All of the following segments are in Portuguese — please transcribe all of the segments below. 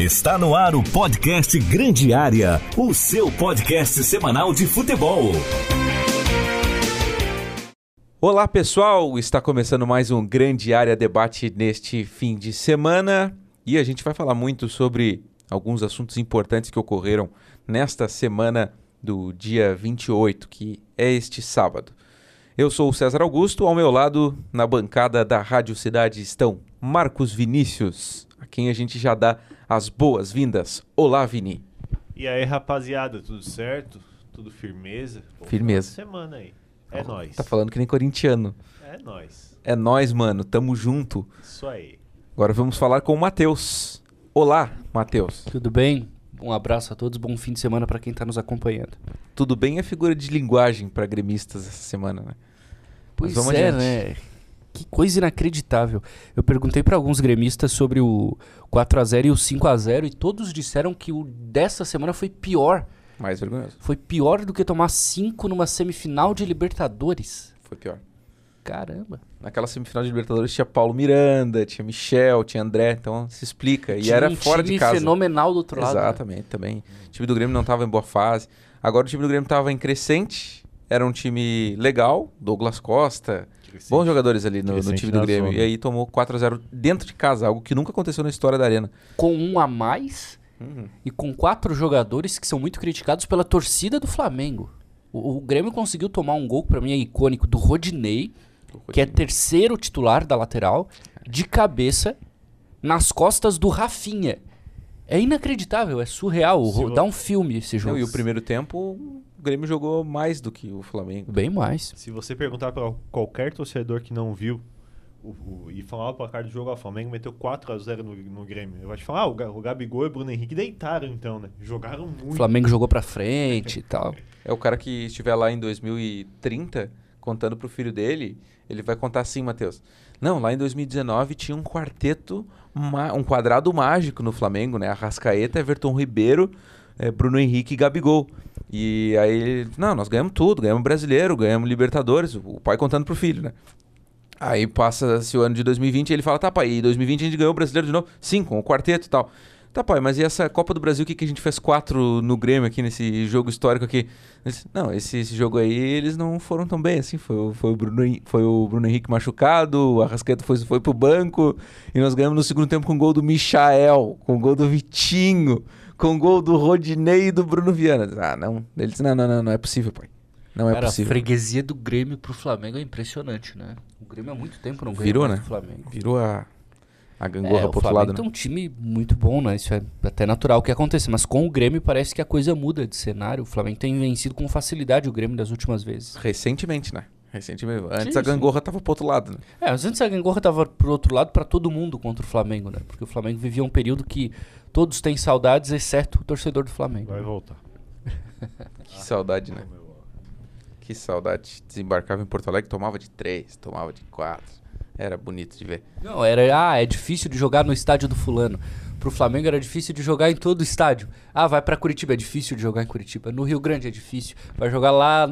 Está no ar o podcast Grande Área, o seu podcast semanal de futebol. Olá pessoal, está começando mais um Grande Área Debate neste fim de semana e a gente vai falar muito sobre alguns assuntos importantes que ocorreram nesta semana do dia 28, que é este sábado. Eu sou o César Augusto, ao meu lado, na bancada da Rádio Cidade, estão Marcos Vinícius, a quem a gente já dá as boas-vindas. Olá, Vini. E aí, rapaziada, tudo certo? Tudo firmeza? Pô, Firmeza. Semana aí. É nóis. Tá falando que nem corintiano. É nóis. É nós, mano, tamo junto. Isso aí. Agora vamos falar com o Matheus. Olá, Matheus. Tudo bem? Um abraço a todos, bom fim de semana para quem está nos acompanhando. Tudo bem é figura de linguagem para gremistas essa semana, né? Pois vamos é, adiante. né? Que coisa inacreditável. Eu perguntei para alguns gremistas sobre o 4 a 0 e o 5 a 0 e todos disseram que o dessa semana foi pior. Mais vergonhoso. Foi pior do que tomar 5 numa semifinal de Libertadores. Foi pior. Caramba. Naquela semifinal de Libertadores tinha Paulo Miranda, tinha Michel, tinha André, então se explica. E Tinha era um fora de casa. fenomenal do outro lado. né? Exatamente, também. O time do Grêmio não estava em boa fase. Agora o time do Grêmio estava em crescente. Era um time legal, Douglas Costa, bons jogadores ali no, no time do Grêmio. zona. E aí tomou 4 a 0 dentro de casa, algo que nunca aconteceu na história da Arena. Com um a mais e com quatro jogadores que são muito criticados pela torcida do Flamengo. O, o Grêmio conseguiu tomar um gol, que pra mim é icônico, do Rodinei, que é terceiro titular da lateral, de cabeça, nas costas do Rafinha. É inacreditável, é surreal. Dá um filme esse jogo. Não, e o primeiro tempo o Grêmio jogou mais do que o Flamengo. Bem mais. Se você perguntar para qualquer torcedor que não viu o, o- e falar o placar do jogo, o Flamengo meteu 4 a 0 no, no Grêmio. Eu vou te falar, ah, o, o Gabigol e o Bruno Henrique deitaram então, né? Jogaram O muito. Flamengo jogou pra frente e tal. É o cara que estiver lá em 2030 contando pro filho dele, ele vai contar assim, Matheus. Não, lá em 2019 tinha um quarteto, um quadrado mágico no Flamengo, né? Arrascaeta, Everton Ribeiro, eh, Bruno Henrique e Gabigol. E aí, não, nós ganhamos tudo, ganhamos brasileiro, ganhamos Libertadores, o pai contando pro filho, né? Aí passa-se o ano de 2020 e ele fala, tá pai, e 2020 a gente ganhou o brasileiro de novo? Sim, com o quarteto e tal. Tá pai, mas e essa Copa do Brasil, o que, que a gente fez quatro no Grêmio aqui, nesse jogo histórico aqui? Disse, não, esse, esse jogo aí, eles não foram tão bem, assim, foi, foi, o, Bruno, foi o Bruno Henrique machucado, o Arrascaeta foi, foi pro banco, e nós ganhamos no segundo tempo com o gol do Michael, com o gol do Vitinho, com gol do Rodinei e do Bruno Viana. Ah, não. Ele disse, não, não, não, não é possível, pai. Não é Cara, a possível. freguesia do Grêmio pro Flamengo é impressionante, né? O Grêmio há muito tempo não ganha Virou, né? Flamengo. Virou a, a gangorra É, pro outro Flamengo lado, né? um time muito bom, né? Isso é até natural que aconteça. Mas com o Grêmio parece que a coisa muda de cenário. O Flamengo tem vencido com facilidade o Grêmio das últimas vezes. Recentemente, né? Recentemente. Antes Sim, a gangorra tava pro outro lado, né? É, mas antes a gangorra tava pro outro lado pra todo mundo contra o Flamengo, né? Porque o Flamengo vivia um período que todos têm saudades, exceto o torcedor do Flamengo. Vai voltar. Que saudade, né? Que saudade. Desembarcava em Porto Alegre, tomava de três, tomava de quatro. Era bonito de ver. Não, era, ah, é difícil de jogar no estádio do fulano. Pro Flamengo era difícil de jogar em todo o estádio. Ah, vai pra Curitiba, é difícil de jogar em Curitiba. No Rio Grande é difícil. Vai jogar lá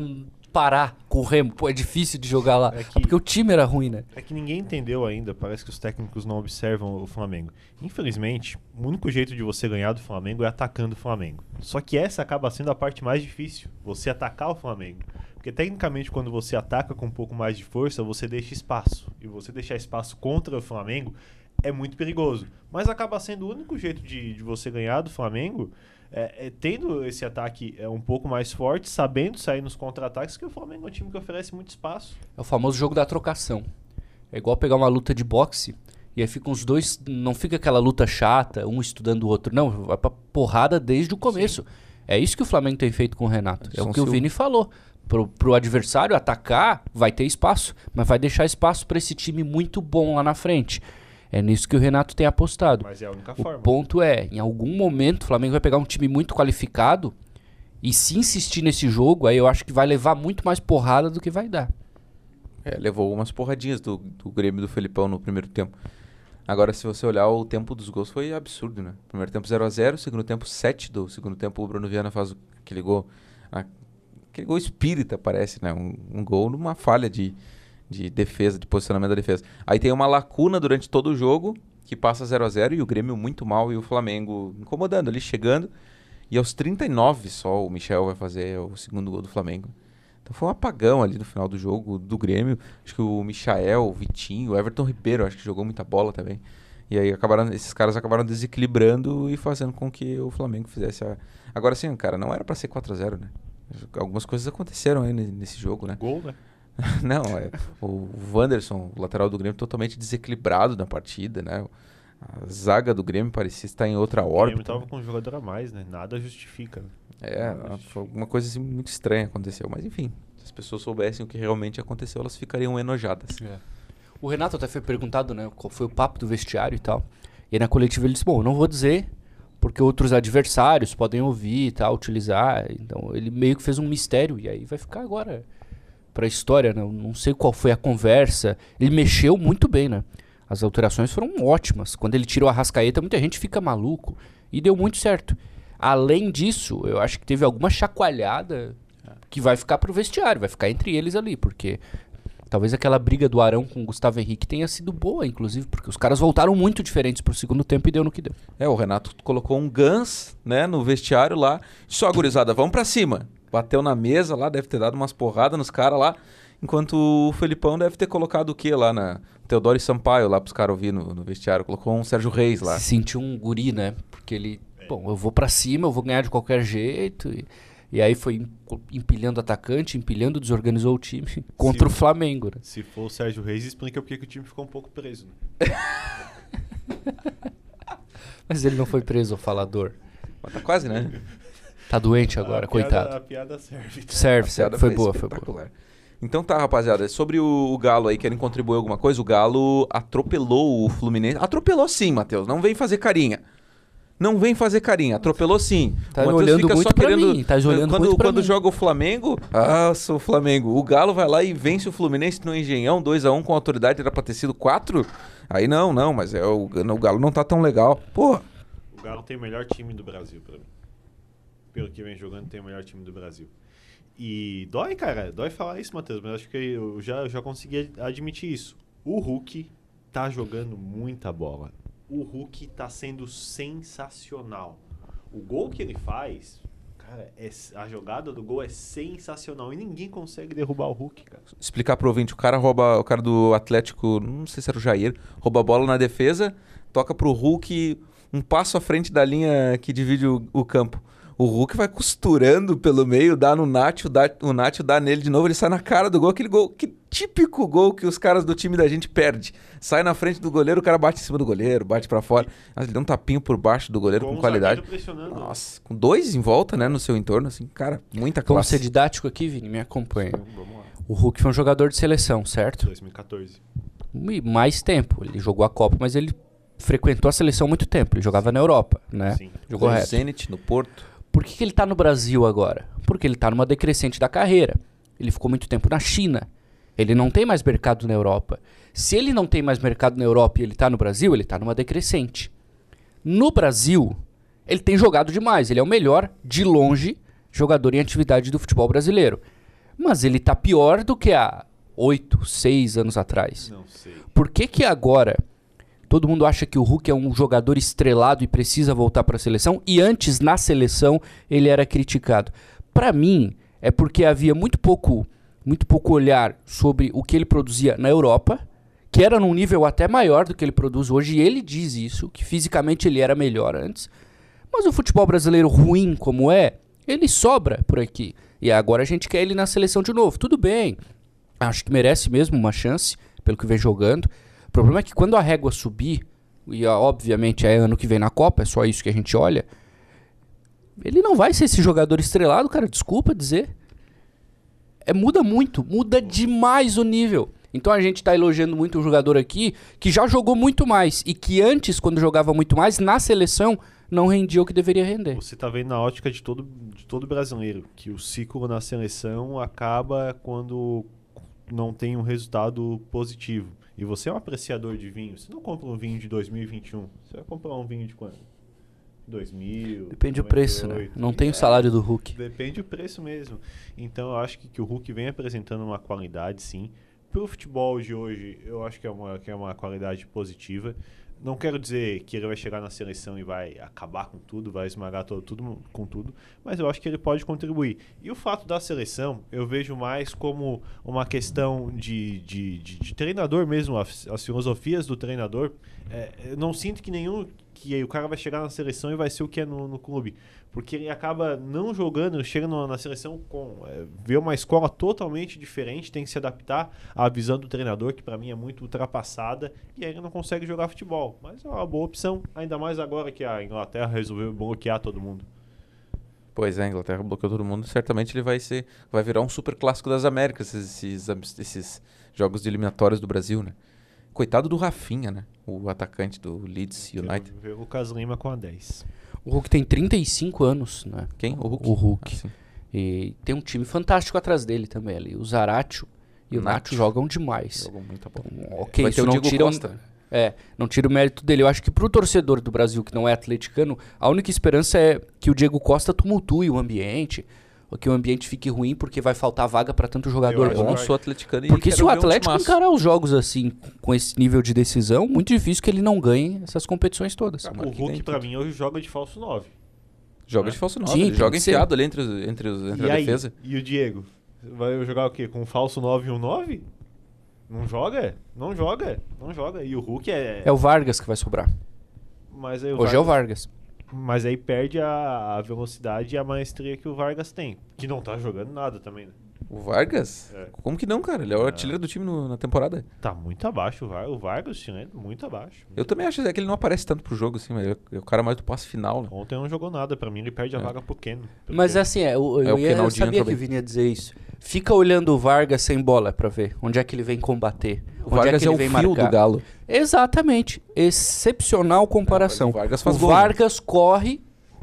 Pará com o Remo. Pô, é difícil de jogar lá. É que- Ah, Porque o time era ruim, né? É que ninguém entendeu ainda, parece que os técnicos não observam o Flamengo. Infelizmente, o único jeito de você ganhar do Flamengo é atacando o Flamengo. Só que essa acaba sendo a parte mais difícil, você atacar o Flamengo. Porque tecnicamente, quando você ataca com um pouco mais de força, você deixa espaço. E você deixar espaço contra o Flamengo é muito perigoso. Mas acaba sendo o único jeito de, de você ganhar do Flamengo. É, é tendo esse ataque é, um pouco mais forte, sabendo sair nos contra-ataques, que o Flamengo é um time que oferece muito espaço. É o famoso jogo da trocação. É igual pegar uma luta de boxe e aí ficam os dois. Não fica aquela luta chata, um estudando o outro. Não, vai pra porrada desde o começo. É isso que o Flamengo tem feito com o Renato. É o que o. Vini falou. Pro, pro adversário atacar, vai ter espaço, mas vai deixar espaço pra esse time muito bom lá na frente. É nisso que o Renato tem apostado. Mas é a única O forma. ponto é, em algum momento o Flamengo vai pegar um time muito qualificado e se insistir nesse jogo, aí eu acho que vai levar muito mais porrada do que vai dar. É, levou umas porradinhas do, do Grêmio e do Felipão no primeiro tempo. Agora, se você olhar o tempo dos gols, foi absurdo, né? Primeiro tempo 0x0, segundo tempo 7 do segundo tempo, o Bruno Viana faz o- aquele gol. a- aquele gol espírita, parece, né? Um, um gol numa falha de, de defesa, de posicionamento da defesa. Aí tem uma lacuna durante todo o jogo, que passa 0 a 0 e o Grêmio muito mal e o Flamengo incomodando ali, chegando. E aos 39 só o Michel vai fazer o segundo gol do Flamengo. Então foi um apagão ali no final do jogo do Grêmio. Acho que o Michael, o Vitinho, o Everton Ribeiro, acho que jogou muita bola também. E aí acabaram, esses caras acabaram desequilibrando e fazendo com que o Flamengo fizesse a. Agora sim, cara, não era para ser 4 a 0 né? Algumas coisas aconteceram aí nesse jogo, né? Gol, né? não, é, o Wanderson, o lateral do Grêmio, totalmente desequilibrado na partida, né? A zaga do Grêmio parecia estar em outra órbita. O Grêmio estava com um jogador a mais, né? Nada justifica. Né? É, justifica. alguma coisa assim, muito estranha aconteceu. Mas enfim, se as pessoas soubessem o que realmente aconteceu, elas ficariam enojadas. É. O Renato até foi perguntado, né? Qual foi o papo do vestiário e tal. E aí na coletiva ele disse, bom, não vou dizer, porque outros adversários podem ouvir e tal, utilizar. Então ele meio que fez um mistério. E aí vai ficar agora pra história, né? Não sei qual foi a conversa. Ele mexeu muito bem, né? As alterações foram ótimas. Quando ele tirou a rascaeta, muita gente fica maluco. E deu muito certo. Além disso, eu acho que teve alguma chacoalhada que vai ficar pro vestiário, vai ficar entre eles ali, porque talvez aquela briga do Arão com o Gustavo Henrique tenha sido boa, inclusive, porque os caras voltaram muito diferentes pro segundo tempo e deu no que deu. É, o Renato colocou um Gans, né, no vestiário lá. Só, gurizada, vamos pra cima. Bateu na mesa lá, deve ter dado umas porradas nos caras lá. Enquanto o Felipão deve ter colocado o quê lá na Teodoro e Sampaio, lá pros caras ouvir no, no, vestiário. Colocou um Sérgio Reis lá. Se sentiu um guri, né? Porque ele, bom, eu vou para cima, eu vou ganhar de qualquer jeito. E, e aí foi empilhando atacante, empilhando, desorganizou o time contra se, o Flamengo. Né? Se for o Sérgio Reis, explica porque que o time ficou um pouco preso. Né? Mas ele não foi preso, o falador. Mas tá quase, né? Tá doente agora, a coitado. Piada, a piada serve. Serve, serve. Foi, foi boa, foi boa. Então tá, rapaziada, sobre o, o, Galo aí, querem contribuir alguma coisa? O Galo atropelou o Fluminense. Atropelou sim, Matheus, não vem fazer carinha. Não vem fazer carinha, atropelou sim. Tá o olhando fica muito só querendo. Mim, tá olhando quando muito quando mim. joga o Flamengo, ah, sou o Flamengo. O Galo vai lá e vence o Fluminense no Engenhão, 2x1 um, com autoridade, era pra ter sido 4. Aí não, não, mas é, o, o Galo não tá tão legal. Porra. O Galo tem o melhor time do Brasil pra mim. Pelo que vem jogando, tem o melhor time do Brasil. E dói, cara, dói falar isso, Matheus, mas acho que eu já, eu já consegui admitir isso. O Hulk tá jogando muita bola. O Hulk tá sendo sensacional. O gol que ele faz, cara, é, a jogada do gol é sensacional e ninguém consegue derrubar o Hulk, cara. Explicar pro ouvinte, o cara rouba, o cara do Atlético, não sei se era o Jair, rouba a bola na defesa, toca pro Hulk um passo à frente da linha que divide o, o campo. O Hulk vai costurando pelo meio, dá no Nacho, dá, o Nacho dá nele de novo, ele sai na cara do gol. Aquele gol, que típico gol que os caras do time da gente perde. Sai na frente do goleiro, o cara bate em cima do goleiro, bate para fora. Mas ele dá um tapinho por baixo do goleiro com, com qualidade. Nossa, com dois em volta, né, no seu entorno, assim, cara, muita classe. Vamos ser didático aqui, Vini, me acompanha. O Hulk foi um jogador de seleção, certo? 2014. E mais tempo. Ele jogou a Copa, mas ele frequentou a seleção há muito tempo. Ele jogava na Europa, né? Sim. Jogou no Zenit, no Porto. Por que, que ele está no Brasil agora? Porque ele está numa decrescente da carreira. Ele ficou muito tempo na China. Ele não tem mais mercado na Europa. Se ele não tem mais mercado na Europa e ele está no Brasil, ele está numa decrescente. No Brasil, ele tem jogado demais. Ele é o melhor, de longe, jogador em atividade do futebol brasileiro. Mas ele está pior do que há oito, seis anos atrás. Não sei. Por que, que agora Todo mundo acha que o Hulk é um jogador estrelado e precisa voltar para a seleção, e antes na seleção ele era criticado. Para mim, é porque havia muito pouco, muito pouco olhar sobre o que ele produzia na Europa, que era num nível até maior do que ele produz hoje, e ele diz isso, que fisicamente ele era melhor antes. Mas o futebol brasileiro ruim como é, ele sobra por aqui. E agora a gente quer ele na seleção de novo. Tudo bem. Acho que merece mesmo uma chance, pelo que vem jogando. Problema é que quando a régua subir, e obviamente é ano que vem na Copa, é só isso que a gente olha, ele não vai ser esse jogador estrelado, cara, desculpa dizer. É, muda muito, muda demais o nível. Então a gente está elogiando muito um jogador aqui que já jogou muito mais e que antes, quando jogava muito mais, na seleção não rendia o que deveria render. Você está vendo na ótica de todo, de todo brasileiro que o ciclo na seleção acaba quando não tem um resultado positivo e você é um apreciador de vinho, você não compra um vinho de 2021, você vai comprar um vinho de quando? 2000. Depende do preço, né? Não tem o salário do Hulk. Depende do preço mesmo. Então eu acho que, que o Hulk vem apresentando uma qualidade, sim. Pro futebol de hoje, eu acho que é uma, que é uma qualidade positiva. Não quero dizer que ele vai chegar na seleção e vai acabar com tudo, vai esmagar todo, tudo com tudo, mas eu acho que ele pode contribuir. E o fato da seleção, eu vejo mais como uma questão de, de, de, de treinador mesmo, as, as, filosofias do treinador. É, eu não sinto que nenhum que o cara vai chegar na seleção e vai ser o que é no, no clube. Porque ele acaba não jogando, chega na seleção com. É, vê uma escola totalmente diferente, tem que se adaptar à visão do treinador, que para mim é muito ultrapassada, e aí ele não consegue jogar futebol. Mas é uma boa opção, ainda mais agora que a Inglaterra resolveu bloquear todo mundo. Pois é, a Inglaterra bloqueou todo mundo. Certamente ele vai ser, vai virar um super clássico das Américas, esses, esses, esses jogos de eliminatórias do Brasil, né? Coitado do Rafinha, né? O atacante do Leeds United. Vê o Lucas Lima com a 10. O Hulk tem 35 anos, né? Quem? O Hulk? O Hulk. Ah, e tem um time fantástico atrás dele também ali. O Zaratio e o Nacho jogam demais. Jogam muito bom. Então, ok, Vai isso não tira, Costa. É, não tira o mérito dele. Eu acho que pro torcedor do Brasil que não é atleticano, a única esperança é que o Diego Costa tumultue o ambiente, que o ambiente fique ruim porque vai faltar vaga para tanto jogador bom. Eu sou atleticano e Porque se o Atlético encarar os jogos assim, com esse nível de decisão, muito difícil que ele não ganhe essas competições todas. Ah, o Hulk, para mim, hoje joga de falso 9. Joga de falso 9, Sim, joga enfiado ali entre, os, entre, os, entre e a aí? defesa. E o Diego? Vai jogar o quê? Com falso 9 e um 9? Não joga? Não joga. Não joga. E o Hulk é. É o Vargas que vai sobrar. Mas Hoje Vargas... é o Vargas. Mas aí perde a, a, velocidade e a maestria que o Vargas tem. Que não tá jogando nada também, né? O Vargas? É. Como que não, cara? Ele é o é. artilheiro do time no, na temporada. Tá muito abaixo o, Var o Vargas, chinês, muito abaixo. Eu também acho é que ele não aparece tanto pro jogo, assim, mas é, é o cara mais do passe final, né? Ontem não jogou nada, pra mim ele perde a é. vaga pro Ken. Mas Ken. assim, é, eu, eu, ia, eu sabia que vinha dizer isso. Fica olhando o Vargas sem bola pra ver onde é que ele vem combater. O onde Vargas é, que ele é o vem fio marcar. do galo. Exatamente. Excepcional comparação. o Vargas, faz o gol, né? Vargas né? corre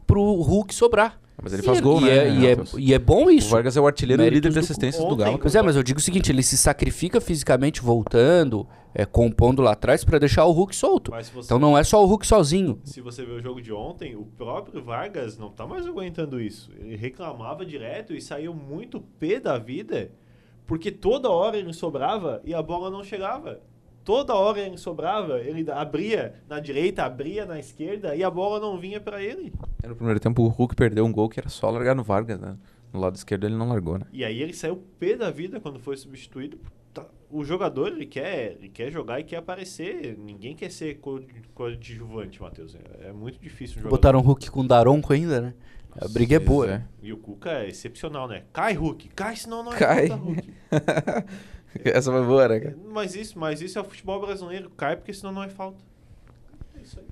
pro Hulk sobrar. Mas ele faz e, gol, e né? É, e, é, e é bom isso. O Vargas é o artilheiro e líder de assistências do, do Galo. Pois é, mas eu digo o seguinte, ele se sacrifica fisicamente voltando, é, compondo lá atrás para deixar o Hulk solto. Então não é só o Hulk sozinho. Se você ver o jogo de ontem, o próprio Vargas não tá mais aguentando isso. Ele reclamava direto e saiu muito pé da vida, porque toda hora ele sobrava e a bola não chegava toda hora ele sobrava, ele abria na direita, abria na esquerda e a bola não vinha para ele. No primeiro tempo o Hulk perdeu um gol que era só largar no Vargas, né? No lado esquerdo ele não largou, né? E aí ele saiu pé da vida quando foi substituído. Tá, o jogador, ele quer, ele quer jogar e quer aparecer. Ninguém quer ser coadjuvante, Matheus. É, é muito difícil um jogador. Botaram o Hulk com Daronco ainda, né? A briga é boa. É. E o Cuca é excepcional, né? Cai, Hulk. Cai, senão não é Cai. Hulk. Essa foi boa, né, cara? Mas isso, mas isso é o futebol brasileiro. Cai porque senão não é falta. É isso aí.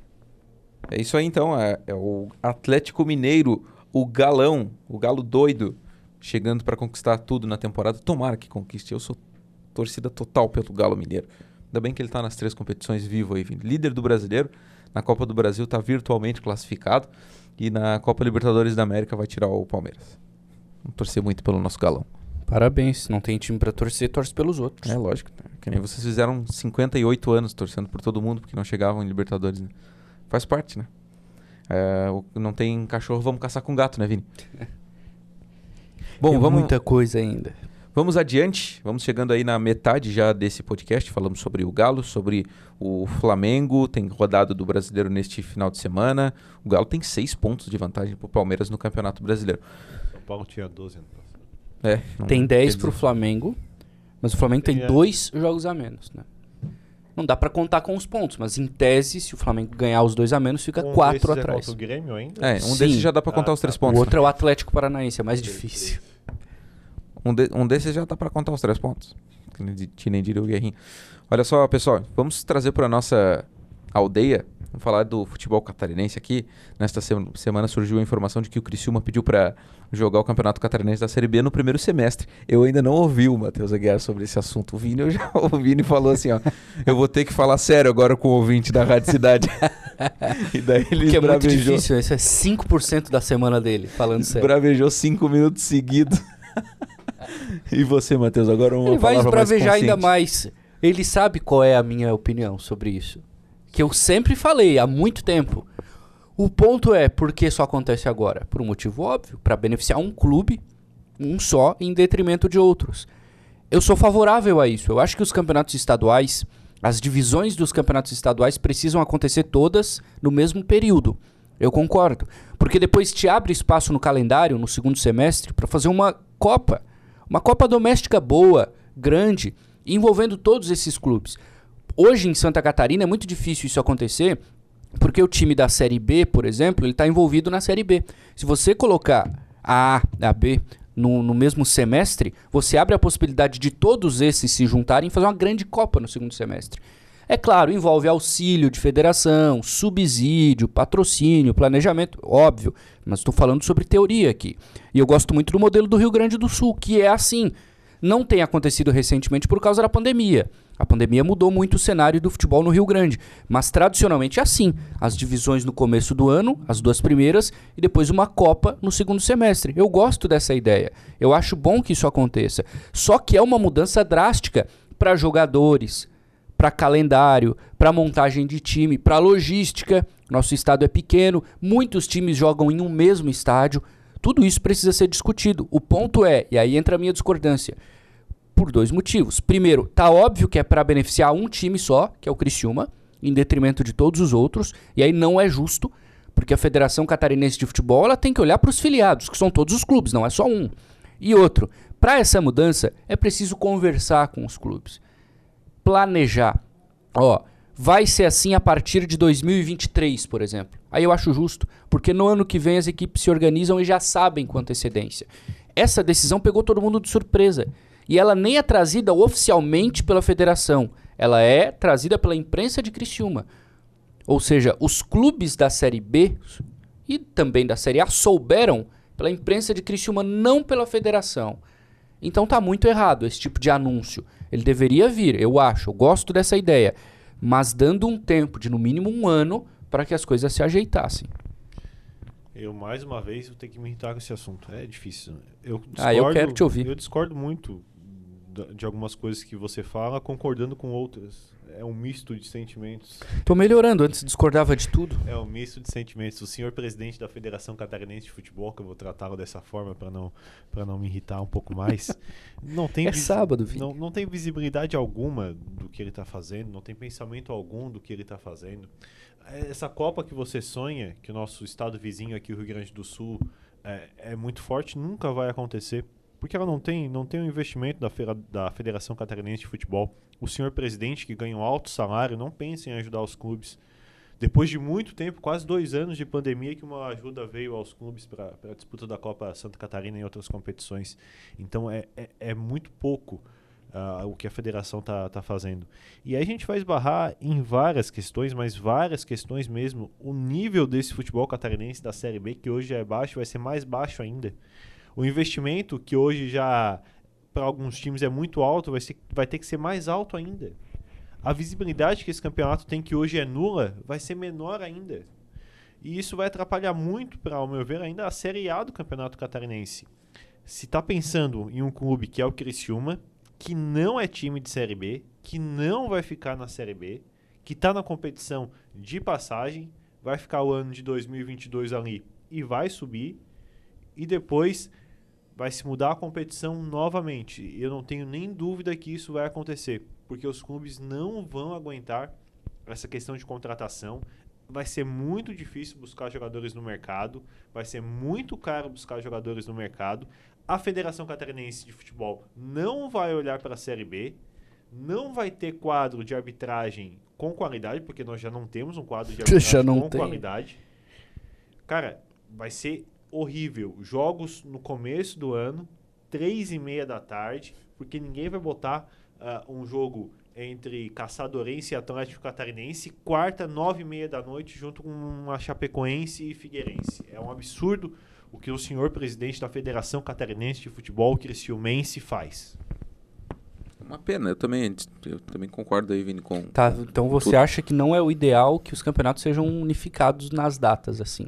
É isso aí, então. É, é o Atlético Mineiro, o galão, o galo doido, chegando para conquistar tudo na temporada. Tomara que conquiste. Eu sou torcida total pelo Galo Mineiro. Ainda bem que ele está nas três competições vivo aí, líder do brasileiro. Na Copa do Brasil está virtualmente classificado. E na Copa Libertadores da América vai tirar o Palmeiras. Vamos torcer muito pelo nosso galão. Parabéns. Não tem time para torcer, torce pelos outros. É lógico. Né? Que nem vocês fizeram 58 anos torcendo por todo mundo, porque não chegavam em Libertadores. Né? Faz parte, né? É, não tem cachorro, vamos caçar com gato, né, Vini? Bom, vamos... muita coisa ainda. Vamos adiante, vamos chegando aí na metade já desse podcast. Falamos sobre o Galo, sobre o Flamengo, tem rodado do brasileiro neste final de semana. O Galo tem seis pontos de vantagem para o Palmeiras no Campeonato Brasileiro. O Paulo tinha 12 ano é, tem 10 para o Flamengo, mas o Flamengo tem, tem é. dois jogos a menos, né? Não dá para contar com os pontos, mas em tese, se o Flamengo ganhar os dois a menos, fica um quatro é atrás. É o Grêmio ainda? É, um Sim. desses já dá para contar ah, os três tá. pontos. O outro né? é o Atlético Paranaense, é mais difícil. Um, de, um desses já dá para contar os três pontos. Que nem diria o Guerrinho. Olha só, pessoal, vamos trazer para nossa aldeia Vamos falar do futebol catarinense aqui. Nesta semana surgiu a informação de que o Criciúma pediu para jogar o Campeonato Catarinense da Série B no primeiro semestre. Eu ainda não ouvi o Matheus Aguiar sobre esse assunto. O Vini, eu já ouvi e falou assim, ó, eu vou ter que falar sério agora com o ouvinte da Rádio Cidade. e daí ele que é muito difícil, isso é 5% da semana dele, falando sério. Bravejou cinco minutos seguidos. e você, Matheus, agora uma Ele vai esbravejar ainda mais. Ele sabe qual é a minha opinião sobre isso que eu sempre falei há muito tempo. O ponto é por que isso acontece agora? Por um motivo óbvio, para beneficiar um clube, um só, em detrimento de outros. Eu sou favorável a isso. Eu acho que os campeonatos estaduais As divisões dos campeonatos estaduais precisam acontecer todas no mesmo período. Eu concordo. Porque depois te abre espaço no calendário, no segundo semestre, para fazer uma Copa. Uma Copa doméstica boa, grande, envolvendo todos esses clubes. Hoje em Santa Catarina é muito difícil isso acontecer, porque o time da Série B, por exemplo, ele está envolvido na Série B. Se você colocar a A, a B no, no, mesmo semestre, você abre a possibilidade de todos esses se juntarem e fazer uma grande Copa no segundo semestre. É claro, envolve auxílio de federação, subsídio, patrocínio, planejamento, óbvio, mas estou falando sobre teoria aqui. E eu gosto muito do modelo do Rio Grande do Sul, que é assim. Não tem acontecido recentemente por causa da pandemia. A pandemia mudou muito o cenário do futebol no Rio Grande, mas tradicionalmente é assim: as divisões no começo do ano, as duas primeiras, e depois uma Copa no segundo semestre. Eu gosto dessa ideia. Eu acho bom que isso aconteça. Só que é uma mudança drástica para jogadores, para calendário, para montagem de time, para logística. Nosso estado é pequeno, muitos times jogam em um mesmo estádio. Tudo isso precisa ser discutido. O ponto é, e aí entra a minha discordância, por dois motivos. Primeiro, tá óbvio que é para beneficiar um time só, que é o Criciúma, em detrimento de todos os outros, e aí não é justo, porque a Federação Catarinense de Futebol ela tem que olhar para os filiados, que são todos os clubes, não é só um. E outro, para essa mudança é preciso conversar com os clubes planejar. Ó, vai ser assim a partir de 2023, por exemplo. Aí eu acho justo, porque no ano que vem as equipes se organizam e já sabem com antecedência. Essa decisão pegou todo mundo de surpresa. E ela nem é trazida oficialmente pela federação. Ela é trazida pela imprensa de Criciúma. Ou seja, os clubes da Série B e também da Série A souberam pela imprensa de Criciúma, não pela federação. Então tá muito errado esse tipo de anúncio. Ele deveria vir, eu acho, eu gosto dessa ideia, mas dando um tempo de no mínimo um ano para que as coisas se ajeitassem. Eu, mais uma vez, vou ter que me irritar com esse assunto. É difícil. Eu discordo, ah, eu quero te ouvir. Eu discordo muito de algumas coisas que você fala, concordando com outras é um misto de sentimentos. Tô melhorando, antes discordava de tudo. É um misto de sentimentos. O senhor presidente da Federação Catarinense de Futebol, que eu vou tratá-lo dessa forma para não, não me irritar um pouco mais, não tem É sábado, Vini. Não, não tem visibilidade alguma do que ele está fazendo, não tem pensamento algum do que ele está fazendo. Essa Copa que você sonha, que o nosso estado vizinho aqui, o Rio Grande do Sul, é, é muito forte, nunca vai acontecer porque ela não tem, não tem um investimento da, feira, da Federação Catarinense de Futebol. O senhor presidente, que ganha um alto salário, não pensa em ajudar os clubes. Depois de muito tempo, quase dois anos de pandemia, que uma ajuda veio aos clubes para a disputa da Copa Santa Catarina e outras competições. Então é, é, é muito pouco uh, o que a federação está tá fazendo. E aí a gente vai esbarrar em várias questões, mas várias questões mesmo. O nível desse futebol catarinense da Série B, que hoje é baixo, vai ser mais baixo ainda. O investimento, que hoje já para alguns times é muito alto, vai, ser, vai ter que ser mais alto ainda. A visibilidade que esse campeonato tem, que hoje é nula, vai ser menor ainda. E isso vai atrapalhar muito, para ao meu ver, ainda a Série A do Campeonato Catarinense. Se está pensando em um clube que é o Criciúma, que não é time de Série B, que não vai ficar na Série B, que está na competição de passagem, vai ficar o ano de 2022 ali e vai subir, e depois vai se mudar a competição novamente. Eu não tenho nem dúvida que isso vai acontecer, porque os clubes não vão aguentar essa questão de contratação. Vai ser muito difícil buscar jogadores no mercado, vai ser muito caro buscar jogadores no mercado. A Federação Catarinense de Futebol não vai olhar para a Série B, não vai ter quadro de arbitragem com qualidade, porque nós já não temos um quadro de arbitragem com tem. qualidade. Cara, vai ser horrível. Jogos no começo do ano, três e meia da tarde, porque ninguém vai botar uh, um jogo entre Caçadorense e Atlético Catarinense, quarta, nove e meia da noite, junto com a Chapecoense e Figueirense. É um absurdo o que o senhor presidente da Federação Catarinense de Futebol, Criciumense, faz. Uma pena, eu também, eu também concordo aí, Vini, com. Tá, então você tudo. acha que não é o ideal que os campeonatos sejam unificados nas datas, assim?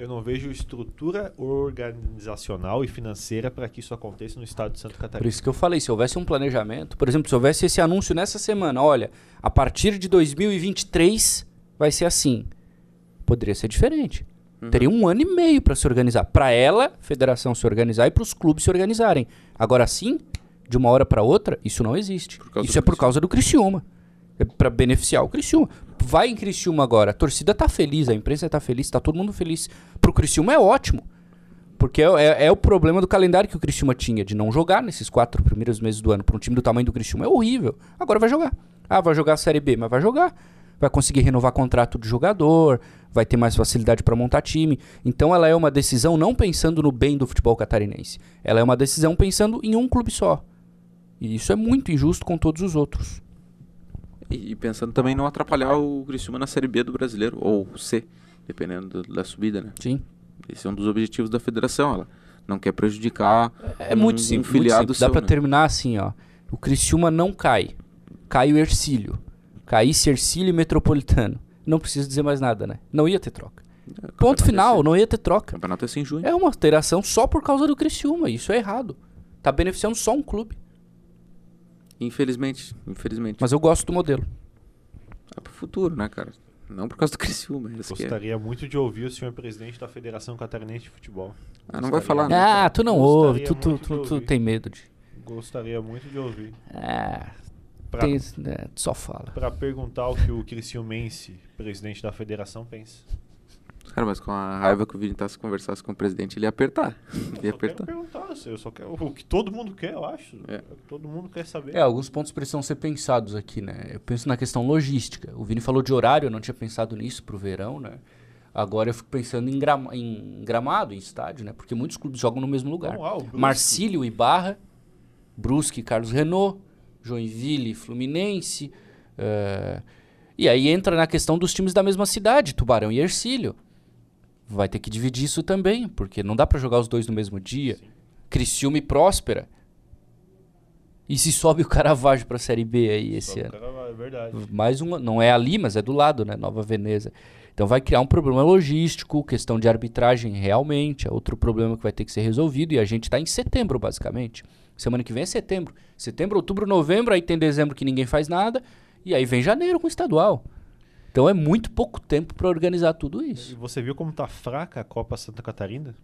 Eu não vejo estrutura organizacional e financeira para que isso aconteça no estado de Santa Catarina. Por isso que eu falei, se houvesse um planejamento, por exemplo, se houvesse esse anúncio nessa semana, olha, a partir de 2023 vai ser assim, poderia ser diferente. Uhum. Teria um ano e meio para se organizar. Para ela, federação se organizar e para os clubes se organizarem. Agora sim, de uma hora para outra, isso não existe. Isso é por causa do Criciúma. É pra beneficiar o Criciúma. Vai em Criciúma agora. A torcida tá feliz, a imprensa tá feliz, tá todo mundo feliz. Pro Criciúma é ótimo. Porque é, é- é o problema do calendário que o Criciúma tinha, de não jogar nesses quatro primeiros meses do ano. Pra um time do tamanho do Criciúma é horrível. Agora vai jogar. Ah, vai jogar a Série B, mas vai jogar. Vai conseguir renovar contrato de jogador, vai ter mais facilidade pra montar time. Então ela é uma decisão não pensando no bem do futebol catarinense. Ela é uma decisão pensando em um clube só. E isso é muito injusto com todos os outros. E, e pensando também não atrapalhar o Criciúma na Série B do Brasileiro, ou C, dependendo do- da subida, né? Sim. Esse é um dos objetivos da federação, ela não quer prejudicar É um- muito um simples. muito filiado simples. Dá pra né? terminar assim, ó. O Criciúma não cai. Cai o Ercílio. Caísse Ercílio e Metropolitano. Não precisa dizer mais nada, né? Não ia ter troca. É, o Ponto campeonato final, é esse- não ia ter O troca. campeonato é assim em junho. É uma alteração só por causa do Criciúma. Isso é errado. Tá beneficiando só um clube. Infelizmente, infelizmente. Mas eu gosto do modelo. É pro futuro, né, cara? Não por causa do Criciúma. é. Gostaria muito de ouvir o senhor presidente da Federação Catarinense de Futebol. Ah, não vai falar, né? Ah, tu não Gostaria ouve. Tu, tu, tu, tu tem medo de. Gostaria muito de ouvir. Ah, Pra, tem, é, tu só fala. pra perguntar o que o Criciumense, presidente da federação, pensa. Cara, mas com a raiva que o Vini tá se conversasse com o presidente, ele ia apertar. Ele ia Eu só quero apertar. perguntar, eu só quero o que todo mundo quer, eu acho. É. todo mundo quer saber. É, alguns pontos precisam ser pensados aqui, né? Eu penso na questão logística. O Vini falou de horário, eu não tinha pensado nisso pro verão, né? Agora eu fico pensando em, grama- em gramado, em estádio, né? Porque muitos clubes jogam no mesmo lugar. Ah. Marcílio e Barra, Brusque e Carlos Renault, Joinville e Fluminense. eh, E aí entra na questão dos times da mesma cidade, Tubarão e Ercílio. Vai ter que dividir isso também, porque não dá pra jogar os dois no mesmo dia. Criciúma e Próspera. E se sobe o Caravaggio pra Série B aí esse Só ano? o cara vai- É verdade. Mais um, não é ali, mas é do lado, né? Nova Veneza. Então vai criar um problema logístico, questão de arbitragem realmente, é outro problema que vai ter que ser resolvido. E a gente está em setembro, basicamente. Semana que vem é setembro. Setembro, outubro, novembro, aí tem dezembro que ninguém faz nada. E aí vem janeiro com o estadual. Então é muito pouco tempo para organizar tudo E isso. você viu como tá fraca a Copa Santa Catarina?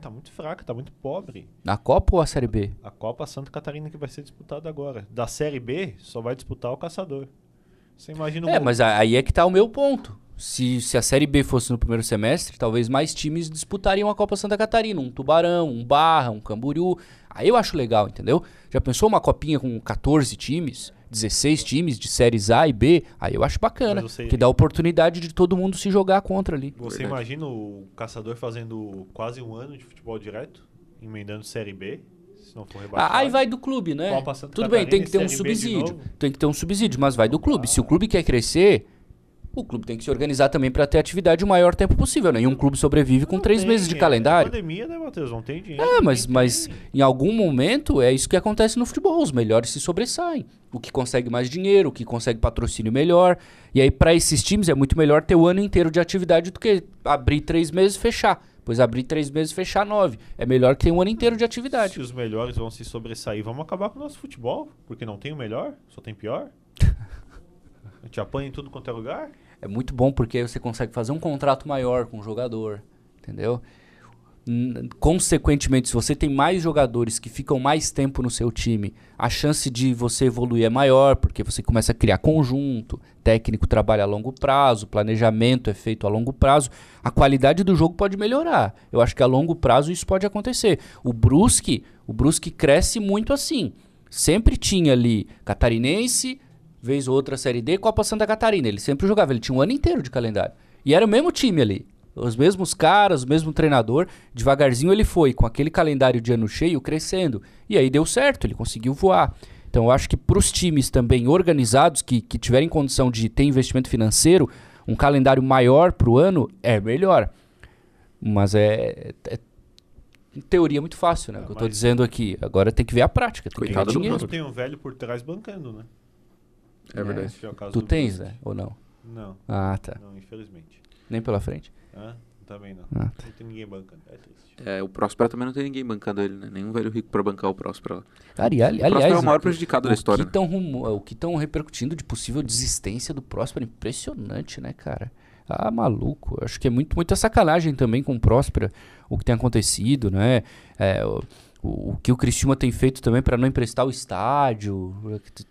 Tá muito fraca, tá muito pobre. Na Copa ou a Série B? A Copa Santa Catarina que vai ser disputada agora. Da Série B, só vai disputar o Caçador. Você imagina um É, mas aí é que tá o meu ponto. Se, se a Série B fosse no primeiro semestre, talvez mais times disputariam a Copa Santa Catarina. Um Tubarão, um Barra, um Camboriú. Aí eu acho legal, entendeu? Já pensou uma copinha com 14 times? 16 times de séries A e B? Aí eu acho bacana. Você- Que dá oportunidade de todo mundo se jogar contra ali. Você Verdade. imagina o Caçador fazendo quase um ano de futebol direto, emendando Série B, se não for rebaixado. Ah, aí vai do clube, né? Tudo bem, tem que ter um subsídio. Tem que ter um subsídio, mas vai do clube. Se o clube quer crescer, o clube tem que se organizar também para ter atividade o maior tempo possível. Nenhum clube sobrevive com Não três tem, meses de é calendário. pandemia, né, Matheus? Não tem dinheiro. É, mas, mas tem. em algum momento é isso que acontece no futebol. Os melhores se sobressaem. O que consegue mais dinheiro, o que consegue patrocínio melhor. E aí, para esses times, é muito melhor ter o ano inteiro de atividade do que abrir três meses e fechar. Pois abrir três meses e fechar nove. É melhor que ter um ano inteiro de atividade. Se os melhores vão se sobressair, vamos acabar com o nosso futebol, porque não tem o melhor, só tem pior. A gente apanha em tudo quanto é lugar. É muito bom porque você consegue fazer um contrato maior com o jogador, entendeu? Consequentemente, se você tem mais jogadores que ficam mais tempo no seu time, a chance de você evoluir é maior, porque você começa a criar conjunto, técnico trabalha a longo prazo, planejamento é feito a longo prazo, a qualidade do jogo pode melhorar. Eu acho que a longo prazo isso pode acontecer. O Brusque, o Brusque cresce muito assim. Sempre tinha ali catarinense, vez ou outra Série D, Copa Santa Catarina. Ele sempre jogava, ele tinha um ano inteiro de calendário. E era o mesmo time ali. Os mesmos caras, o mesmo treinador. Devagarzinho ele foi, com aquele calendário de ano cheio, crescendo. E aí deu certo, ele conseguiu voar. Então eu acho que para os times também organizados, que, que tiverem condição de ter investimento financeiro, um calendário maior para o ano é melhor. Mas é, é teoria muito fácil, né? o que eu tô dizendo aqui. Agora tem que ver a prática. Tem que ver Coitado do dinheiro. Mas tem um velho por trás bancando, né? É verdade. É Tu tens, Brusque. né? Ou não? Não, Ah, tá. não, infelizmente. Nem pela frente. Hã? Também não. Ah, Não tem ninguém bancando. É triste. É, o Próspera também não tem ninguém bancando ele, né? Nenhum velho rico pra bancar o Próspera. lá. Cara, e ali- O Próspera aliás, é o maior prejudicado da história. O né? que, tão rumo- o que estão repercutindo de possível desistência do Próspera, impressionante, né, cara? Ah, maluco. Acho que é muito, muita sacanagem também com o Próspera, o que tem acontecido, né? É, o, o, o que o Criciúma tem feito também para não emprestar o estádio,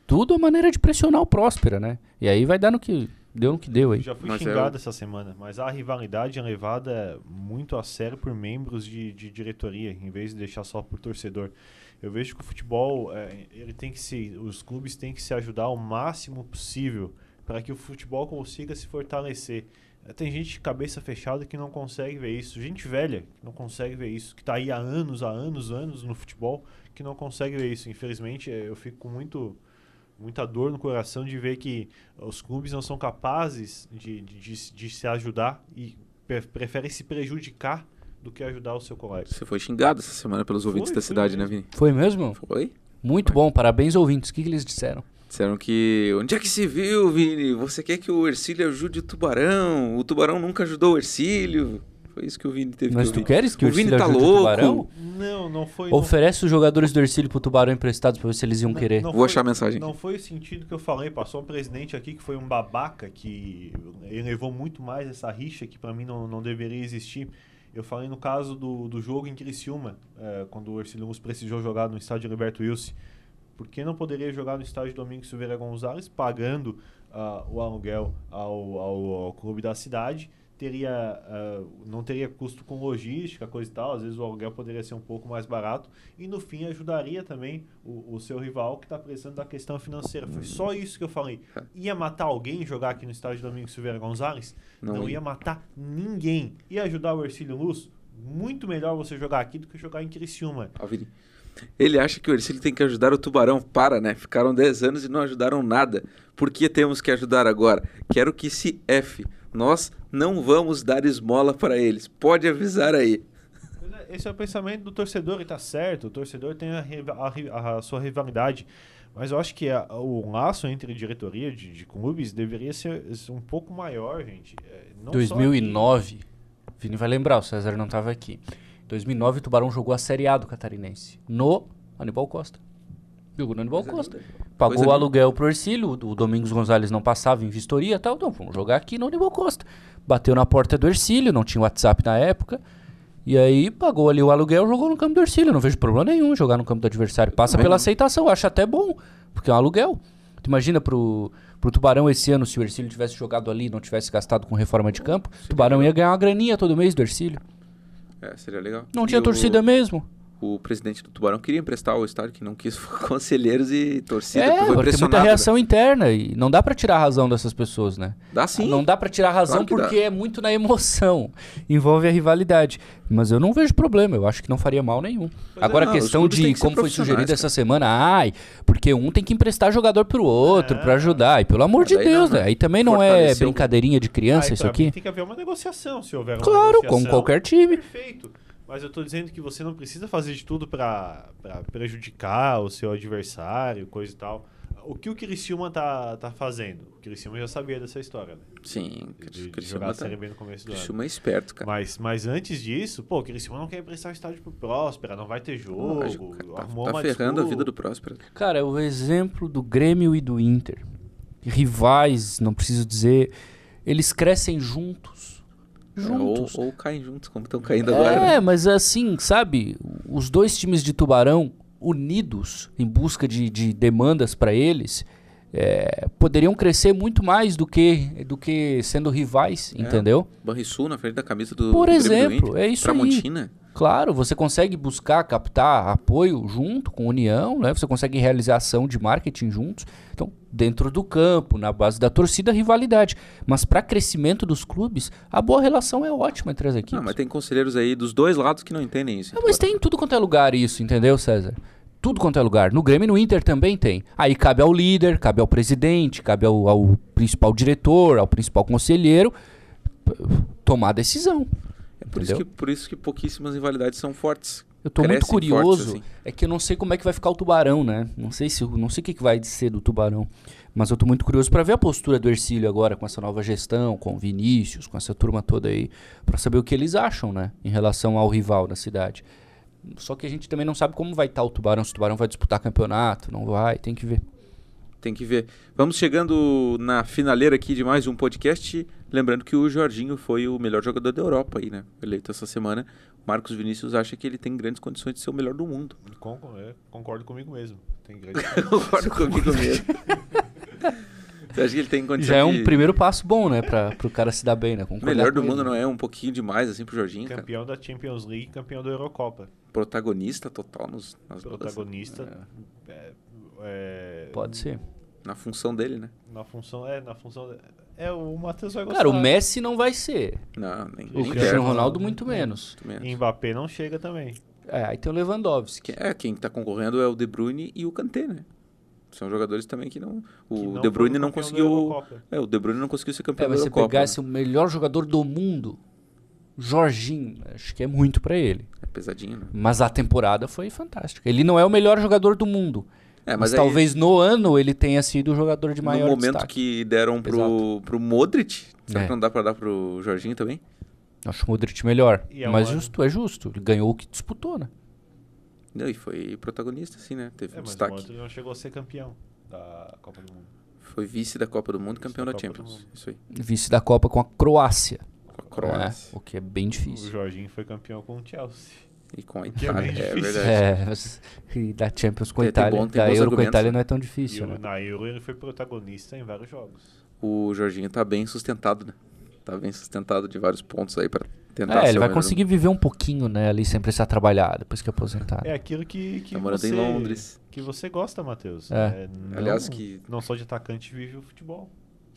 tudo é maneira de pressionar o Próspera, né? E aí vai dar no que deu no que deu aí. Já fui Mas xingado eu- essa semana, mas a rivalidade é levada muito a sério por membros de, de diretoria, em vez de deixar só por torcedor. Eu vejo que o futebol, é, ele tem que se, os clubes têm que se ajudar o máximo possível para que o futebol consiga se fortalecer. Eh, Tem gente de cabeça fechada que não consegue ver isso, gente velha que não consegue ver isso, que está aí há anos, há anos, anos no futebol, que não consegue ver isso. Infelizmente, eh, eu fico com muito muita dor no coração de ver que os clubes não são capazes de, de, de- de se ajudar e pre- preferem se prejudicar do que ajudar o seu colega. Você foi xingado essa semana pelos ouvintes Foi, da foi cidade, né, mesmo. Vini? Foi mesmo? Foi? Muito bom, parabéns ouvintes. O que, que eles disseram? Disseram que. Onde é que se viu, Vini? Você quer que o Ercílio ajude o Tubarão? O Tubarão nunca ajudou o Ercílio. Foi isso que o Vini teve Mas que tu ouvir. queres que o o Vini Ercílio tá ajude o louco. Tubarão? Não, não foi. não- Oferece os jogadores do Ercílio pro Tubarão emprestados pra ver se eles iam não- querer. não Vou achar a mensagem. Não foi o sentido que eu falei. Passou um presidente aqui que foi um babaca, que elevou muito mais essa rixa que pra mim não, não deveria existir. Eu falei no caso do, do jogo em Criciúma, eh, quando o Ercílio Luz precisou jogar no estádio Liberto Wilson. Por que não poderia jogar no estádio Domingos Silveira Gonzalez, pagando ah, o aluguel ao, ao, ao clube da cidade? Teria, ah, não teria custo com logística, coisa e tal. Às vezes o aluguel poderia ser um pouco mais barato. E no fim ajudaria também o, o seu rival que está precisando da questão financeira. Foi só isso que eu falei. Ia matar alguém jogar aqui no estádio Domingos Silveira Gonzalez? Não Não, ia. ia matar ninguém. Ia ajudar o Ercílio Luz? Muito melhor você jogar aqui do que jogar em Criciúma. Ele acha que o Ercílio tem que ajudar o Tubarão. Para, né? Ficaram 10 anos e não ajudaram nada. Por que temos que ajudar agora? Quero que se F. Nós não vamos dar esmola para eles. Pode avisar aí. É, Esse é o pensamento do torcedor e tá certo. O torcedor tem a, a a sua rivalidade. Mas eu acho que a- o laço entre diretoria de, de clubes deveria ser, ser um pouco maior, gente. É, não só 2009. Vini vai lembrar, o César não tava aqui. 2009 o Tubarão jogou a Série A do Catarinense. No Aníbal Costa. Jogou no Aníbal Costa. Pagou Coisa o linda. aluguel pro Ercílio, o Domingos Gonzalez não passava em vistoria e tal. Então, vamos jogar aqui no Aníbal Costa. Bateu na porta do Ercílio, não tinha WhatsApp na época. E aí pagou ali o aluguel, jogou no campo do Ercílio. Não vejo problema nenhum jogar no campo do adversário. Passa pela aceitação, acho até bom, porque é um aluguel. Tu imagina pro, pro Tubarão esse ano, se o Ercílio tivesse jogado ali e não tivesse gastado com reforma de campo, o Tubarão ia ganhar uma graninha todo mês do Ercílio. É, seria legal. Não E tinha o- torcida mesmo. O presidente do Tubarão queria emprestar o estádio, que não quis conselheiros e torcida, É, porque foi porque tem muita né? reação interna e não dá pra tirar a razão dessas pessoas, né? Dá sim. Não dá pra tirar a razão Claro que dá. porque é muito na emoção. Envolve a rivalidade. Mas eu não vejo problema, eu acho que não faria mal nenhum. Pois é, Agora não, a questão de como foi sugerido cara. essa semana, ai, porque um tem que emprestar jogador pro outro É. pra ajudar. E pelo amor de Daí não, Deus, né? né? Aí também não é brincadeirinha de criança Aí, isso aqui. Tem que haver uma negociação, se houver uma Claro, negociação. como qualquer time. Perfeito. Mas eu tô dizendo que você não precisa fazer de tudo pra pra prejudicar o seu adversário, coisa e tal. O que o Criciúma tá, tá fazendo? O Criciúma já sabia dessa história, né? Sim, De, o de Criciúma jogar a tá- Série B no começo do ano. Criciúma é esperto, cara. Mas, mas antes disso, pô, o Criciúma não quer emprestar o estádio pro Próspera, não vai ter jogo, Lógico, cara, tá, arrumou tá uma ferrando a desculpa. vida do Próspero. Cara, é o exemplo do Grêmio e do Inter. Rivais, não preciso dizer. Eles crescem juntos. É, ou, Juntos. ou caem juntos, como estão caindo agora. É, né? mas assim, sabe? Os dois times de Tubarão unidos em busca de, de demandas para eles é, poderiam crescer muito mais do que, do que sendo rivais, É. entendeu? Banrisul na frente da camisa do Por do do exemplo, Inter. é isso aí. Claro, você consegue buscar captar apoio junto com união, né? Você consegue realizar ação de marketing juntos. Então, dentro do campo, na base da torcida, rivalidade. Mas para crescimento dos clubes, a boa relação é ótima entre as equipes. Não, mas tem conselheiros aí dos dois lados que não entendem isso. Ah, mas tem em tudo quanto é lugar isso, entendeu, César? Tudo quanto é lugar. No Grêmio e no Inter também tem. Aí cabe ao líder, cabe ao presidente, cabe ao, ao principal diretor, ao principal conselheiro tomar a decisão. Por isso, que, por isso que pouquíssimas rivalidades são fortes. Eu tô muito curioso. fortes, assim. É que eu não sei como é que vai ficar o tubarão, né? Não sei se não sei o que que vai ser do tubarão. Mas eu tô muito curioso pra ver a postura do Ercílio agora com essa nova gestão, com o Vinícius, com essa turma toda aí, Pra saber o que eles acham, né, em relação ao rival da cidade. Só que a gente também não sabe como vai estar o tubarão, se o tubarão vai disputar campeonato, não vai, tem que ver. Tem que ver. Vamos chegando na finaleira aqui de mais um podcast. Lembrando que o Jorginho foi o melhor jogador da Europa aí, né? Eleito essa semana. Marcos Vinícius acha que ele tem grandes condições de ser o melhor do mundo. Con- é, concordo comigo mesmo. Grande... Concordo comigo mesmo. Você acha que ele tem condições Já é um de... primeiro passo bom, né? Pra, pro cara se dar bem, né? Concordar Melhor do mundo ele. não é um pouquinho demais assim pro Jorginho, cara. campeão da Champions League, campeão da Eurocopa. Protagonista total nos, nas duas, Protagonista. é, é, Pode ser. na função dele, né? Na função. É, na função. É, o Matheus vai gostar. Cara, o Messi não vai ser. Não, nem, O Cristiano Ronaldo, muito menos. muito menos. Mbappé não chega também. É, aí tem o Lewandowski. É, quem tá concorrendo é o De Bruyne e o Kanté, né? São jogadores também que não. O que não De Bruyne não conseguiu. É, o De Bruyne não conseguiu ser campeão É, da mas você Eurocopa. pegasse o melhor jogador do mundo, Jorginho, acho que é muito pra ele. né? É pesadinho, né? Mas a temporada foi fantástica. Ele não é o melhor jogador do mundo. É, mas mas, aí, talvez no ano ele tenha sido o jogador de maior no momento destaque. que deram pro, Exato. pro Modric, será É. que não dá pra dar pro Jorginho também? Acho o Modric melhor. É mas uma- justo, é justo. Ele ganhou o que disputou, né? Não, e foi protagonista, assim, né? Teve É, um mas o destaque. Modric não chegou a ser campeão da Copa do Mundo. Foi vice da Copa do Mundo e campeão da da, Champions. Isso aí. Vice da Copa com a Croácia. Com a Croácia. né? O que é bem O difícil. Jorginho foi campeão com o Chelsea. E com a é Itália. É, difícil. verdade. É, mas- e da Champions com a Itália. bom- da Euro com a Itália não é tão E difícil, o- né? na Euro ele foi protagonista em vários jogos. O Jorginho tá bem sustentado, né? Tá bem sustentado de vários pontos aí pra tentar É, ser ele vai conseguir viver um pouquinho, né? Ali sem precisar trabalhar depois que aposentar. É aquilo que, que Tá morando você... em Londres. Que você gosta, Matheus. É. não- Aliás, que- Não só de atacante vive o futebol.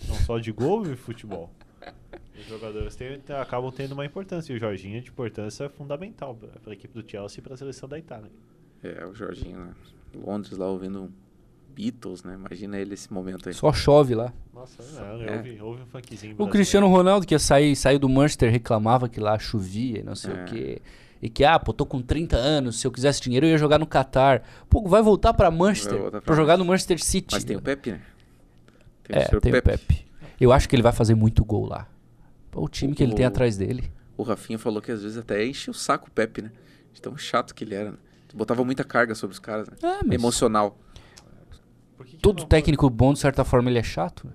Não só de gol vive o futebol. Os jogadores têm- acabam tendo uma importância. E o Jorginho de importância é fundamental para a equipe do Chelsea e para a seleção da Itália. É, o Jorginho, né? Londres lá ouvindo Beatles, né? Imagina ele esse momento aí. Só chove lá. Nossa, não, É. houve, houve um funkzinho O. Cristiano Ronaldo, que ia sair, saiu do Manchester, reclamava que lá chovia e não sei É. o quê. E que, ah, pô, tô com 30 anos, se eu quisesse dinheiro eu ia jogar no Qatar. Pô, vai voltar pra Manchester, Vai voltar pra pra jogar no Manchester City. Mas tem o Pepe, né? Tem É, senhor tem o Pepe. Eu acho que ele vai fazer muito gol lá. O time que ele tem atrás dele. O Rafinha falou que às vezes até enche o saco o Pepe, né? De tão chato que ele era, né? Botava muita carga sobre os caras, né? Ah, mas Emocional. Por que que todo técnico bom, de certa forma, ele é chato. né?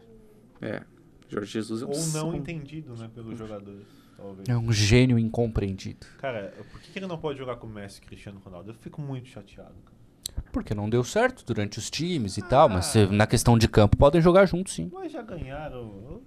É. Jorge Jesus é um Ou não entendido né, pelos jogadores. Talvez. É um gênio incompreendido. Cara, por que, que ele não pode jogar com o Messi e Cristiano Ronaldo? Eu fico muito chateado. cara. Porque não deu certo durante os times e tal, mas eh, na questão de campo podem jogar juntos, sim. Mas já ganharam.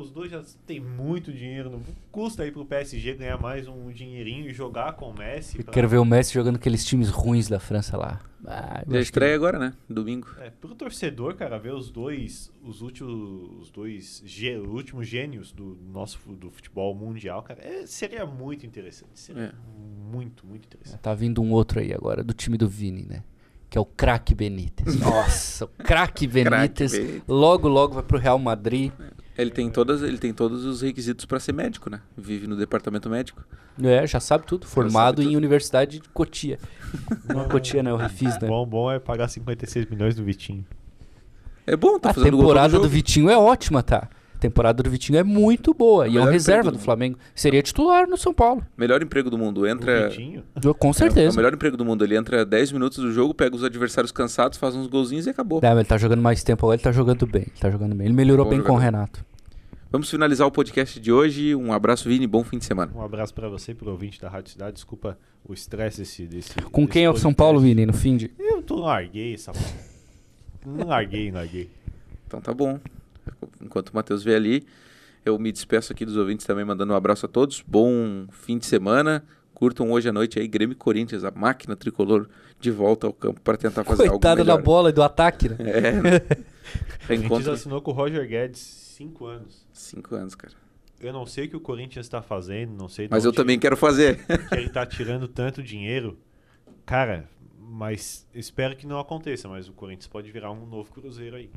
Os dois já têm muito dinheiro. Não custa aí pro PSG ganhar mais um dinheirinho e jogar com o Messi. Eu pra- quero ver o Messi jogando aqueles times ruins da França lá. Ah, Já acho que- estreia agora, né? Domingo. É, pro torcedor, cara, ver os dois, os últimos, os dois gê- últimos gênios do nosso do futebol mundial, cara, é, seria muito interessante. Seria É. muito, muito interessante. Tá vindo um outro aí agora, do time do Vini, né? Que é o craque Benítez. Nossa, o craque Benítez. Benítez. Logo, logo vai pro Real Madrid. Ele tem, todas, ele tem todos os requisitos pra ser médico, né? Vive no departamento médico. É, já sabe tudo. Formado sabe em tudo. Universidade de Cotia. Não, Cotia não, eu refiz, né? Bom, bom é pagar 56 milhões do Vitinho. É bom, tá A fazendo temporada do. Vitinho é ótima, tá? A temporada do Vitinho é muito boa. E é um melhor reserva do do Flamengo. Seria titular no São Paulo. Melhor emprego do mundo. O Entra. Vitinho? Com É o certeza. melhor emprego do mundo. Ele entra 10 minutos do jogo, pega os adversários cansados, faz uns golzinhos e acabou. Não, mas ele tá jogando mais tempo agora, ele tá jogando bem. Ele tá jogando bem. Ele melhorou Bom bem com o jogador. Renato. Vamos finalizar o podcast de hoje. Um abraço, Vini. Bom fim de semana. Um abraço pra você, pro ouvinte da Rádio Cidade. Desculpa o estresse desse, desse. Com desse quem é o São podcast. Paulo, Vini, no fim de. Eu tô larguei essa. Não larguei, não larguei. Então tá bom. Enquanto o Matheus vê ali, eu me despeço aqui dos ouvintes também, mandando um abraço a todos. Bom fim de semana. Curtam hoje à noite aí Grêmio e Corinthians, a máquina tricolor de volta ao campo para tentar fazer Coitada algo da melhor. bola e do ataque, né? É. O Corinthians Reencontro. assinou com o Roger Guedes 5 anos. Cinco anos, cara. Eu não sei o que o Corinthians tá fazendo, não sei Mas eu também quero fazer. que ele tá tirando tanto dinheiro. Cara, mas espero que não aconteça, mas o Corinthians pode virar um novo Cruzeiro aí.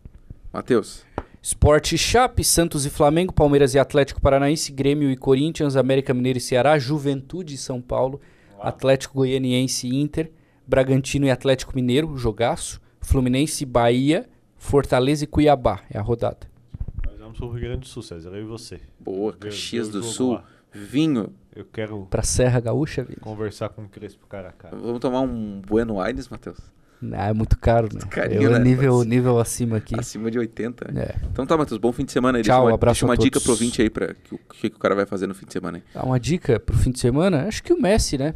Matheus. Sport Chape, Santos e Flamengo, Palmeiras e Atlético Paranaense, Grêmio e Corinthians, América Mineiro e Ceará, Juventude e São Paulo, Atlético Goianiense e Inter, Bragantino e Atlético Mineiro, jogaço, Fluminense e Bahia, Fortaleza e Cuiabá, é a rodada. Vamos pro Rio Grande do Sul, César, eu e você. Boa, Caxias do Sul. lá. Vinho. Eu quero Pra Serra Gaúcha, conversar com o Crespo cara a cara. Vamos tomar um Bueno Aires, Matheus? Ah, é muito caro, né? Carinho, Eu, né? nível, Mas- nível acima aqui. Acima de 80. É. Então tá, Matheus, bom fim de semana aí. Tchau, deixa uma, abraço deixa uma a dica todos. pro ouvinte aí pra que, o que, que o cara vai fazer no fim de semana aí. Dá uma dica pro fim de semana? Acho que o Messi, né?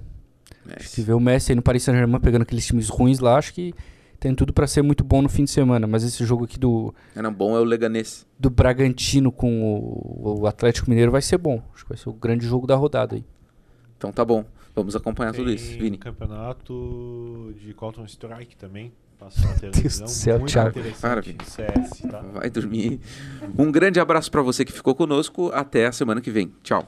Messi. Se vê o Messi aí no Paris Saint-Germain pegando aqueles times ruins lá, acho que tem tudo pra ser muito bom no fim de semana. Mas esse jogo aqui do, É, não, bom é o Leganês. do Bragantino com o, o Atlético Mineiro vai ser bom. Acho que vai ser o grande jogo da rodada aí. Então tá bom. Vamos acompanhar tudo isso, Tem Vini. campeonato de Counter Strike também. Passou na televisão. do céu, muito Thiago. Para. CS, tá? Vai dormir. Um grande abraço pra você que ficou conosco. Até a semana que vem. Tchau.